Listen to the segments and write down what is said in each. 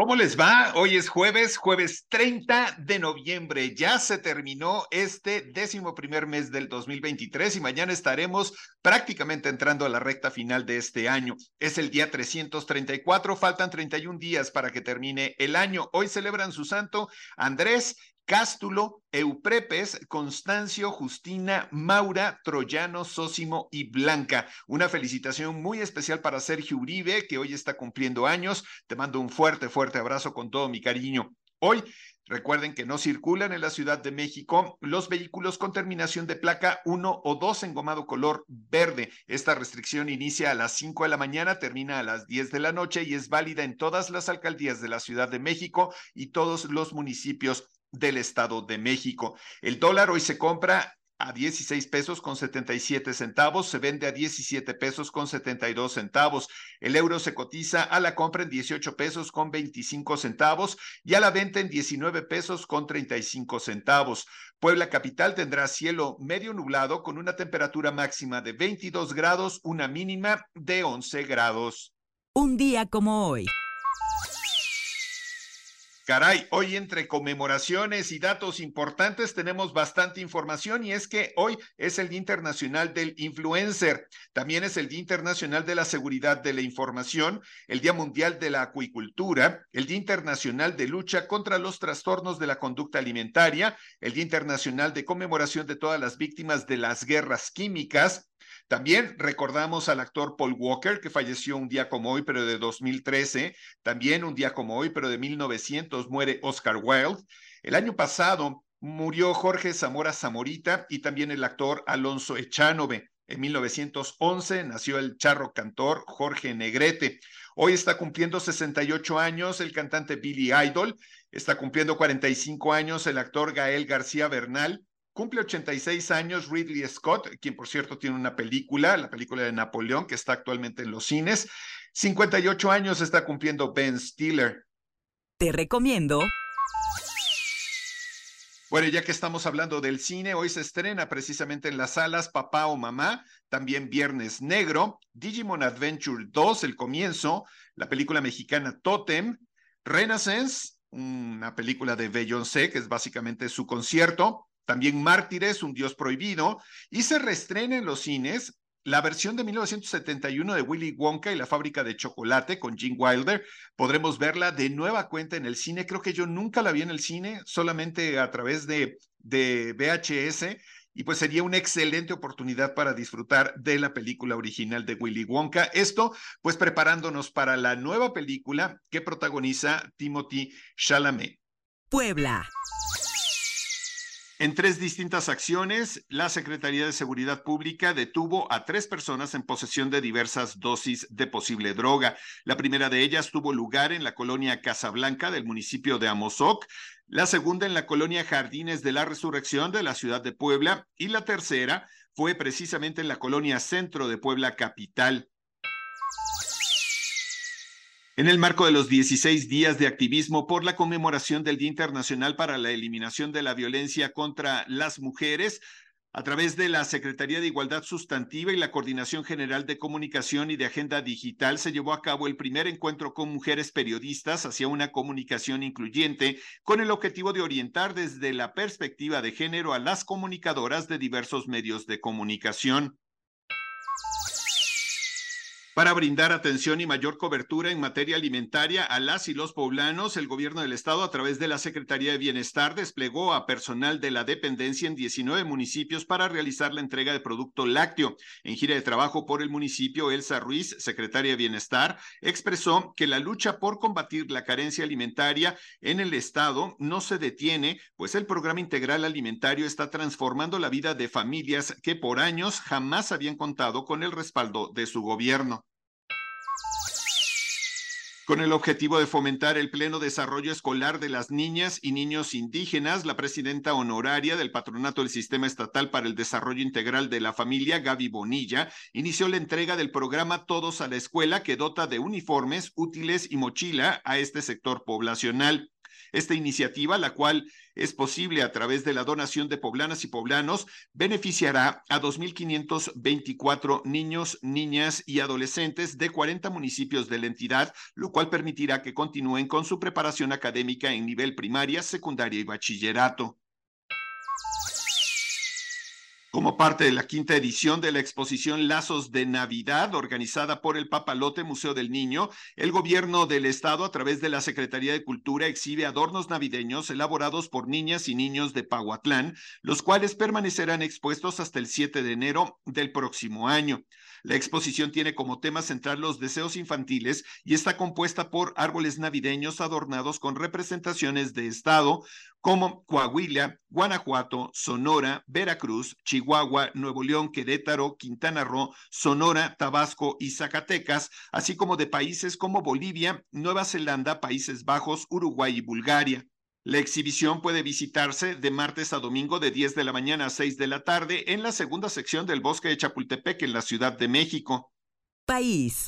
¿Cómo les va? Hoy es jueves, jueves 30 de noviembre. Ya se terminó este décimo primer mes del 2023 y mañana estaremos prácticamente entrando a la recta final de este año. Es el día 334, faltan 31 días para que termine el año. Hoy celebran su santo Andrés Cástulo, Euprepes, Constancio, Justina, Maura, Troyano, Sósimo y Blanca. Una felicitación muy especial para Sergio Uribe, que hoy está cumpliendo años. Te mando un fuerte, fuerte abrazo con todo mi cariño. Hoy Recuerden que no circulan en la Ciudad de México los vehículos con terminación de placa 1 o 2 engomado color verde. Esta restricción inicia a las 5 de la mañana, termina a las 10 de la noche y es válida en todas las alcaldías de la Ciudad de México y todos los municipios del Estado de México. El dólar hoy se compra a 16 pesos con 77 centavos, se vende a 17 pesos con 72 centavos. El euro se cotiza a la compra en 18 pesos con 25 centavos y a la venta en 19 pesos con 35 centavos. Puebla Capital tendrá cielo medio nublado con una temperatura máxima de 22 grados, una mínima de 11 grados. Un día como hoy. Caray, hoy entre conmemoraciones y datos importantes tenemos bastante información y es que hoy es el Día Internacional del Influencer, también es el Día Internacional de la Seguridad de la Información, el Día Mundial de la Acuicultura, el Día Internacional de Lucha contra los Trastornos de la Conducta Alimentaria, el Día Internacional de Conmemoración de todas las víctimas de las guerras químicas, también recordamos al actor Paul Walker, que falleció un día como hoy, pero de 2013. También un día como hoy, pero de 1900, muere Oscar Wilde. El año pasado murió Jorge Zamora Zamorita y también el actor Alonso Echanove. En 1911 nació el charro cantor Jorge Negrete. Hoy está cumpliendo 68 años el cantante Billy Idol. Está cumpliendo 45 años el actor Gael García Bernal. Cumple 86 años Ridley Scott, quien por cierto tiene una película, la película de Napoleón, que está actualmente en los cines. 58 años está cumpliendo Ben Stiller. Te recomiendo. Bueno, ya que estamos hablando del cine, hoy se estrena precisamente en las salas Papá o Mamá, también Viernes Negro, Digimon Adventure 2, el comienzo, la película mexicana Totem, Renaissance, una película de Beyoncé, que es básicamente su concierto, también Mártires, un dios prohibido, y se reestrena en los cines la versión de 1971 de Willy Wonka y la fábrica de chocolate con Gene Wilder. Podremos verla de nueva cuenta en el cine. Creo que yo nunca la vi en el cine, solamente a través de, de VHS. Y pues sería una excelente oportunidad para disfrutar de la película original de Willy Wonka. Esto, pues preparándonos para la nueva película que protagoniza Timothy Chalamet. Puebla. En tres distintas acciones, la Secretaría de Seguridad Pública detuvo a tres personas en posesión de diversas dosis de posible droga. La primera de ellas tuvo lugar en la colonia Casablanca del municipio de Amozoc, la segunda en la colonia Jardines de la Resurrección de la ciudad de Puebla y la tercera fue precisamente en la colonia Centro de Puebla Capital. En el marco de los 16 días de activismo por la conmemoración del Día Internacional para la Eliminación de la Violencia contra las Mujeres, a través de la Secretaría de Igualdad Sustantiva y la Coordinación General de Comunicación y de Agenda Digital se llevó a cabo el primer encuentro con mujeres periodistas hacia una comunicación incluyente con el objetivo de orientar desde la perspectiva de género a las comunicadoras de diversos medios de comunicación. Para brindar atención y mayor cobertura en materia alimentaria a las y los poblanos, el gobierno del estado a través de la Secretaría de Bienestar desplegó a personal de la dependencia en 19 municipios para realizar la entrega de producto lácteo. En gira de trabajo por el municipio, Elsa Ruiz, secretaria de Bienestar, expresó que la lucha por combatir la carencia alimentaria en el estado no se detiene, pues el programa integral alimentario está transformando la vida de familias que por años jamás habían contado con el respaldo de su gobierno. Con el objetivo de fomentar el pleno desarrollo escolar de las niñas y niños indígenas, la presidenta honoraria del Patronato del Sistema Estatal para el Desarrollo Integral de la Familia, Gaby Bonilla, inició la entrega del programa Todos a la Escuela que dota de uniformes, útiles y mochila a este sector poblacional. Esta iniciativa, la cual es posible a través de la donación de poblanas y poblanos, beneficiará a 2.524 niños, niñas y adolescentes de 40 municipios de la entidad, lo cual permitirá que continúen con su preparación académica en nivel primaria, secundaria y bachillerato. Como parte de la quinta edición de la exposición Lazos de Navidad, organizada por el Papalote Museo del Niño, el gobierno del estado, a través de la Secretaría de Cultura, exhibe adornos navideños elaborados por niñas y niños de Pahuatlán, los cuales permanecerán expuestos hasta el 7 de enero del próximo año. La exposición tiene como tema central los deseos infantiles y está compuesta por árboles navideños adornados con representaciones de estado como Coahuila, Guanajuato, Sonora, Veracruz, Chihuahua, Nuevo León, Querétaro, Quintana Roo, Sonora, Tabasco y Zacatecas, así como de países como Bolivia, Nueva Zelanda, Países Bajos, Uruguay y Bulgaria. La exhibición puede visitarse de martes a domingo de 10 de la mañana a 6 de la tarde en la segunda sección del Bosque de Chapultepec en la Ciudad de México. País.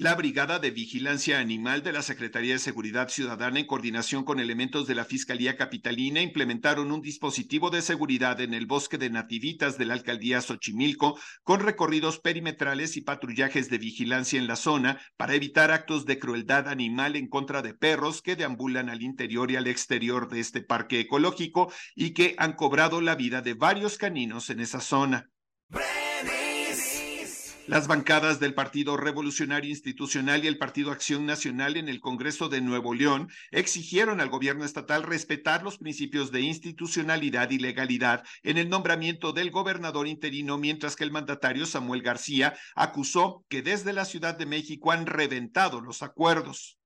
La Brigada de Vigilancia Animal de la Secretaría de Seguridad Ciudadana, en coordinación con elementos de la Fiscalía Capitalina, implementaron un dispositivo de seguridad en el bosque de Nativitas de la alcaldía Xochimilco, con recorridos perimetrales y patrullajes de vigilancia en la zona para evitar actos de crueldad animal en contra de perros que deambulan al interior y al exterior de este parque ecológico y que han cobrado la vida de varios caninos en esa zona. Las bancadas del Partido Revolucionario Institucional y el Partido Acción Nacional en el Congreso de Nuevo León exigieron al gobierno estatal respetar los principios de institucionalidad y legalidad en el nombramiento del gobernador interino, mientras que el mandatario Samuel García acusó que desde la Ciudad de México han reventado los acuerdos.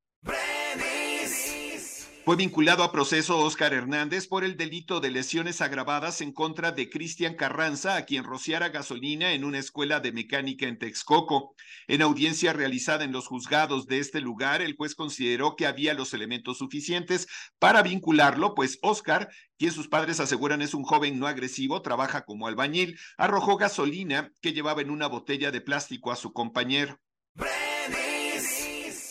Fue vinculado a proceso Óscar Hernández por el delito de lesiones agravadas en contra de Cristian Carranza, a quien rociara gasolina en una escuela de mecánica en Texcoco. En audiencia realizada en los juzgados de este lugar, el juez consideró que había los elementos suficientes para vincularlo, pues Óscar, quien sus padres aseguran es un joven no agresivo, trabaja como albañil, arrojó gasolina que llevaba en una botella de plástico a su compañero.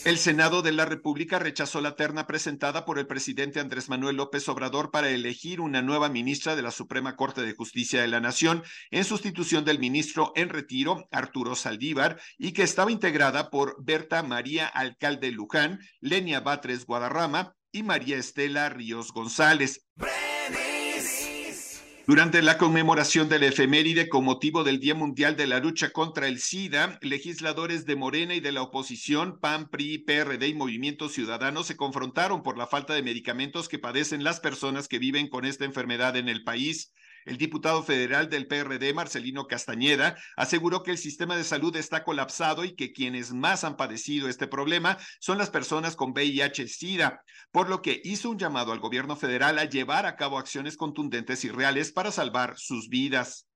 El Senado de la República rechazó la terna presentada por el presidente Andrés Manuel López Obrador para elegir una nueva ministra de la Suprema Corte de Justicia de la Nación en sustitución del ministro en retiro, Arturo Saldívar, y que estaba integrada por Berta María Alcalde Luján, Lenia Batres Guadarrama y María Estela Ríos González. Durante la conmemoración del efeméride con motivo del Día Mundial de la Lucha contra el SIDA, legisladores de Morena y de la oposición, PAN, PRI, PRD y Movimiento Ciudadano se confrontaron por la falta de medicamentos que padecen las personas que viven con esta enfermedad en el país. El diputado federal del PRD, Marcelino Castañeda, aseguró que el sistema de salud está colapsado y que quienes más han padecido este problema son las personas con VIH-Sida, por lo que hizo un llamado al gobierno federal a llevar a cabo acciones contundentes y reales para salvar sus vidas.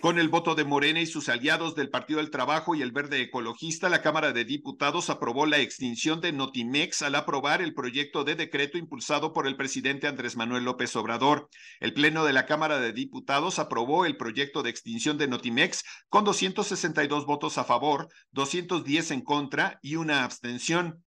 Con el voto de Morena y sus aliados del Partido del Trabajo y el Verde Ecologista, la Cámara de Diputados aprobó la extinción de Notimex al aprobar el proyecto de decreto impulsado por el presidente Andrés Manuel López Obrador. El Pleno de la Cámara de Diputados aprobó el proyecto de extinción de Notimex con 262 votos a favor, 210 en contra y una abstención.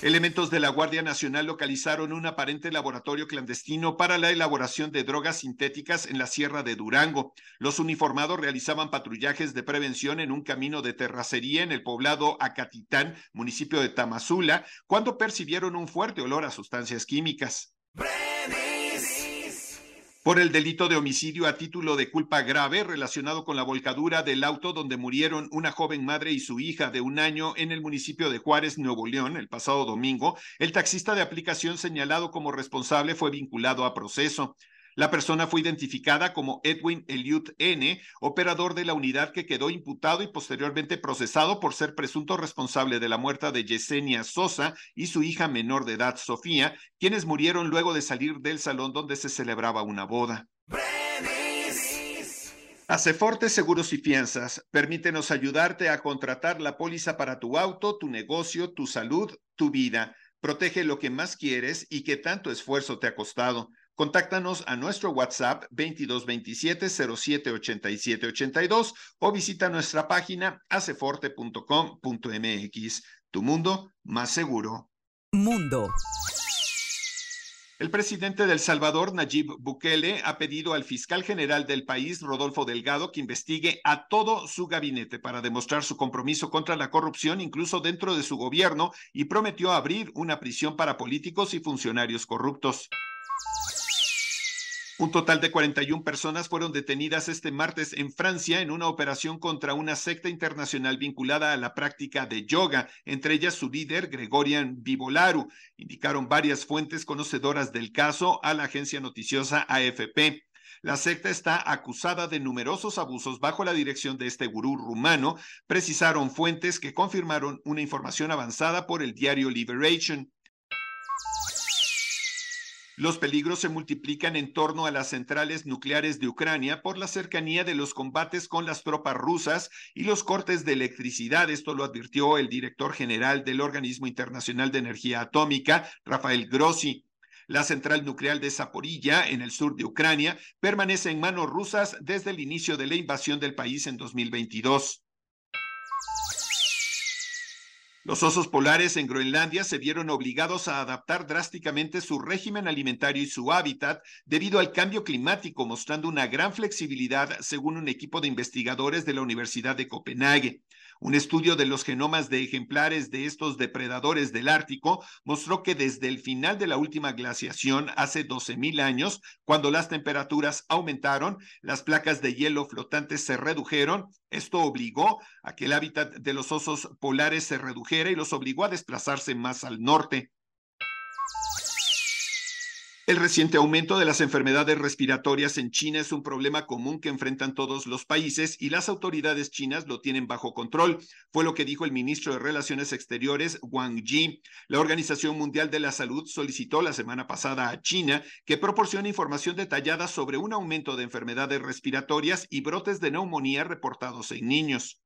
Elementos de la Guardia Nacional localizaron un aparente laboratorio clandestino para la elaboración de drogas sintéticas en la Sierra de Durango. Los uniformados realizaban patrullajes de prevención en un camino de terracería en el poblado Acatitán, municipio de Tamazula, cuando percibieron un fuerte olor a sustancias químicas por el delito de homicidio a título de culpa grave relacionado con la volcadura del auto donde murieron una joven madre y su hija de un año en el municipio de Juárez, Nuevo León, el pasado domingo. El taxista de aplicación señalado como responsable fue vinculado a proceso. La persona fue identificada como Edwin Eliud N., operador de la unidad que quedó imputado y posteriormente procesado por ser presunto responsable de la muerte de Yesenia Sosa y su hija menor de edad, Sofía, quienes murieron luego de salir del salón donde se celebraba una boda. Aceforte Seguros y Fianzas. Permítenos ayudarte a contratar la póliza para tu auto, tu negocio, tu salud, tu vida. Protege lo que más quieres y que tanto esfuerzo te ha costado. Contáctanos a nuestro WhatsApp 2227-078782 o visita nuestra página aceforte.com.mx. Tu mundo más seguro. Mundo. El presidente del Salvador, Nayib Bukele, ha pedido al fiscal general del país, Rodolfo Delgado, que investigue a todo su gabinete para demostrar su compromiso contra la corrupción, incluso dentro de su gobierno, y prometió abrir una prisión para políticos y funcionarios corruptos. Un total de 41 personas fueron detenidas este martes en Francia en una operación contra una secta internacional vinculada a la práctica de yoga, entre ellas su líder, Gregorian Vivolaru, indicaron varias fuentes conocedoras del caso a la agencia noticiosa AFP. La secta está acusada de numerosos abusos bajo la dirección de este gurú rumano, precisaron fuentes que confirmaron una información avanzada por el diario Liberation. Los peligros se multiplican en torno a las centrales nucleares de Ucrania por la cercanía de los combates con las tropas rusas y los cortes de electricidad. Esto lo advirtió el director general del Organismo Internacional de Energía Atómica, Rafael Grossi. La central nuclear de Zaporilla, en el sur de Ucrania, permanece en manos rusas desde el inicio de la invasión del país en 2022. Los osos polares en Groenlandia se vieron obligados a adaptar drásticamente su régimen alimentario y su hábitat debido al cambio climático, mostrando una gran flexibilidad, según un equipo de investigadores de la Universidad de Copenhague. Un estudio de los genomas de ejemplares de estos depredadores del Ártico mostró que desde el final de la última glaciación, hace 12.000 años, cuando las temperaturas aumentaron, las placas de hielo flotantes se redujeron. Esto obligó a que el hábitat de los osos polares se redujera y los obligó a desplazarse más al norte. El reciente aumento de las enfermedades respiratorias en China es un problema común que enfrentan todos los países y las autoridades chinas lo tienen bajo control, fue lo que dijo el ministro de Relaciones Exteriores Wang Yi. La Organización Mundial de la Salud solicitó la semana pasada a China que proporcione información detallada sobre un aumento de enfermedades respiratorias y brotes de neumonía reportados en niños.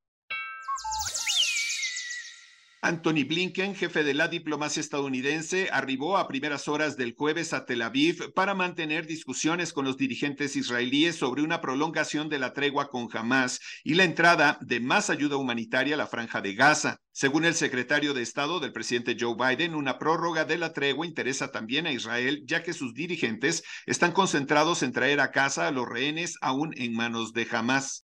Anthony Blinken, jefe de la diplomacia estadounidense, arribó a primeras horas del jueves a Tel Aviv para mantener discusiones con los dirigentes israelíes sobre una prolongación de la tregua con Hamas y la entrada de más ayuda humanitaria a la franja de Gaza. Según el secretario de Estado del presidente Joe Biden, una prórroga de la tregua interesa también a Israel, ya que sus dirigentes están concentrados en traer a casa a los rehenes aún en manos de Hamas.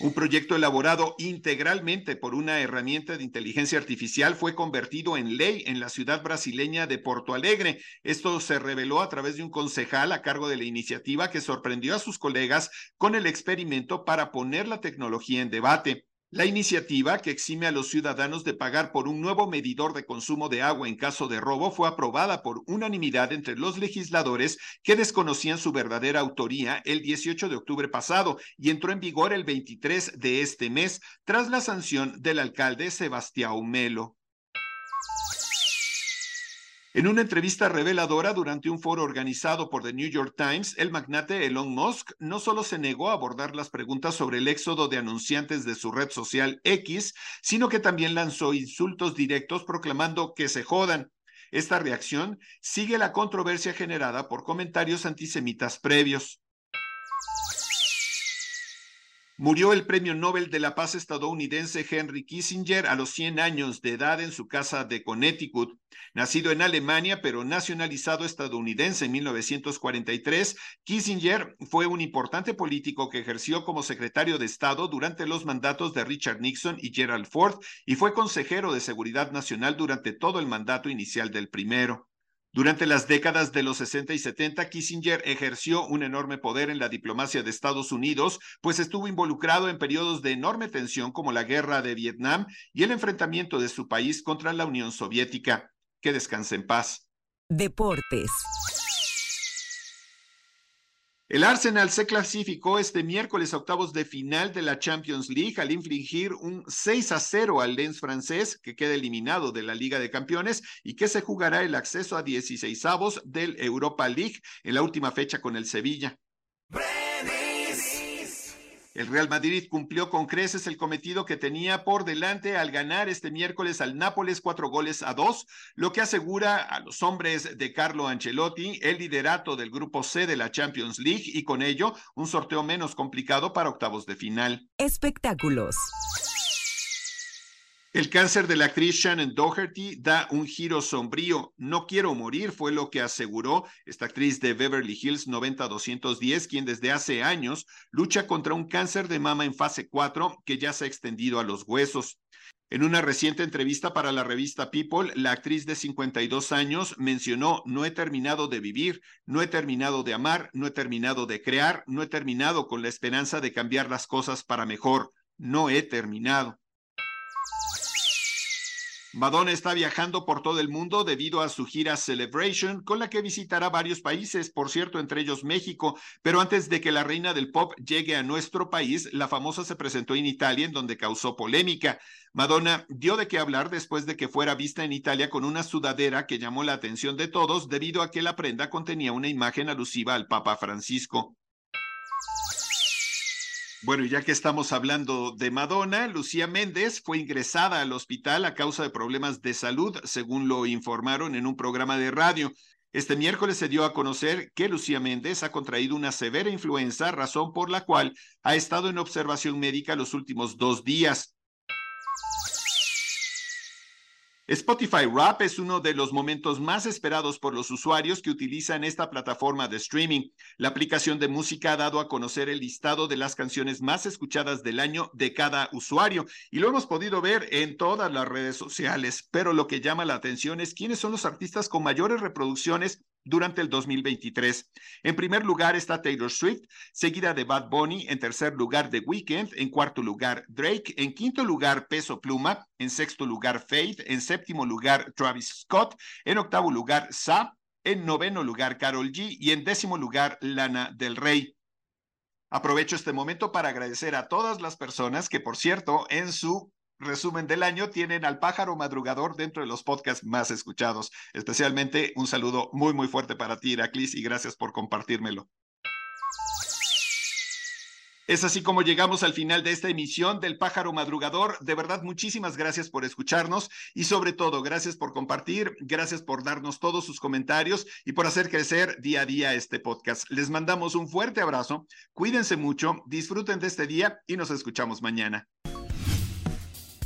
Un proyecto elaborado integralmente por una herramienta de inteligencia artificial fue convertido en ley en la ciudad brasileña de Porto Alegre. Esto se reveló a través de un concejal a cargo de la iniciativa que sorprendió a sus colegas con el experimento para poner la tecnología en debate. La iniciativa, que exime a los ciudadanos de pagar por un nuevo medidor de consumo de agua en caso de robo, fue aprobada por unanimidad entre los legisladores que desconocían su verdadera autoría el 18 de octubre pasado y entró en vigor el 23 de este mes tras la sanción del alcalde Sebastián Melo. En una entrevista reveladora durante un foro organizado por The New York Times, el magnate Elon Musk no solo se negó a abordar las preguntas sobre el éxodo de anunciantes de su red social X, sino que también lanzó insultos directos proclamando que se jodan. Esta reacción sigue la controversia generada por comentarios antisemitas previos. Murió el premio Nobel de la Paz estadounidense Henry Kissinger a los 100 años de edad en su casa de Connecticut. Nacido en Alemania, pero nacionalizado estadounidense en 1943, Kissinger fue un importante político que ejerció como secretario de Estado durante los mandatos de Richard Nixon y Gerald Ford y fue consejero de Seguridad Nacional durante todo el mandato inicial del primero. Durante las décadas de los 60 y 70, Kissinger ejerció un enorme poder en la diplomacia de Estados Unidos, pues estuvo involucrado en periodos de enorme tensión como la guerra de Vietnam y el enfrentamiento de su país contra la Unión Soviética. Que descanse en paz. Deportes. El Arsenal se clasificó este miércoles a octavos de final de la Champions League al infligir un 6 a 0 al Lens francés, que queda eliminado de la Liga de Campeones y que se jugará el acceso a 16 avos del Europa League en la última fecha con el Sevilla. El Real Madrid cumplió con creces el cometido que tenía por delante al ganar este miércoles al Nápoles cuatro goles a dos, lo que asegura a los hombres de Carlo Ancelotti el liderato del grupo C de la Champions League y con ello un sorteo menos complicado para octavos de final. Espectáculos. El cáncer de la actriz Shannon Doherty da un giro sombrío. No quiero morir, fue lo que aseguró esta actriz de Beverly Hills 90210, quien desde hace años lucha contra un cáncer de mama en fase 4 que ya se ha extendido a los huesos. En una reciente entrevista para la revista People, la actriz de 52 años mencionó, no he terminado de vivir, no he terminado de amar, no he terminado de crear, no he terminado con la esperanza de cambiar las cosas para mejor, no he terminado. Madonna está viajando por todo el mundo debido a su gira Celebration, con la que visitará varios países, por cierto, entre ellos México. Pero antes de que la reina del pop llegue a nuestro país, la famosa se presentó en Italia, en donde causó polémica. Madonna dio de qué hablar después de que fuera vista en Italia con una sudadera que llamó la atención de todos debido a que la prenda contenía una imagen alusiva al Papa Francisco. Bueno, ya que estamos hablando de Madonna, Lucía Méndez fue ingresada al hospital a causa de problemas de salud, según lo informaron en un programa de radio. Este miércoles se dio a conocer que Lucía Méndez ha contraído una severa influenza, razón por la cual ha estado en observación médica los últimos dos días. Spotify Rap es uno de los momentos más esperados por los usuarios que utilizan esta plataforma de streaming. La aplicación de música ha dado a conocer el listado de las canciones más escuchadas del año de cada usuario y lo hemos podido ver en todas las redes sociales, pero lo que llama la atención es quiénes son los artistas con mayores reproducciones durante el 2023. En primer lugar está Taylor Swift, seguida de Bad Bunny, en tercer lugar The Weeknd, en cuarto lugar Drake, en quinto lugar Peso Pluma, en sexto lugar Faith, en séptimo lugar Travis Scott, en octavo lugar Sa, en noveno lugar Carol G y en décimo lugar Lana del Rey. Aprovecho este momento para agradecer a todas las personas que, por cierto, en su resumen del año tienen al pájaro madrugador dentro de los podcasts más escuchados. Especialmente un saludo muy, muy fuerte para ti, Iraklis, y gracias por compartírmelo. Es así como llegamos al final de esta emisión del Pájaro Madrugador. De verdad, muchísimas gracias por escucharnos y sobre todo, gracias por compartir, gracias por darnos todos sus comentarios y por hacer crecer día a día este podcast. Les mandamos un fuerte abrazo, cuídense mucho, disfruten de este día y nos escuchamos mañana.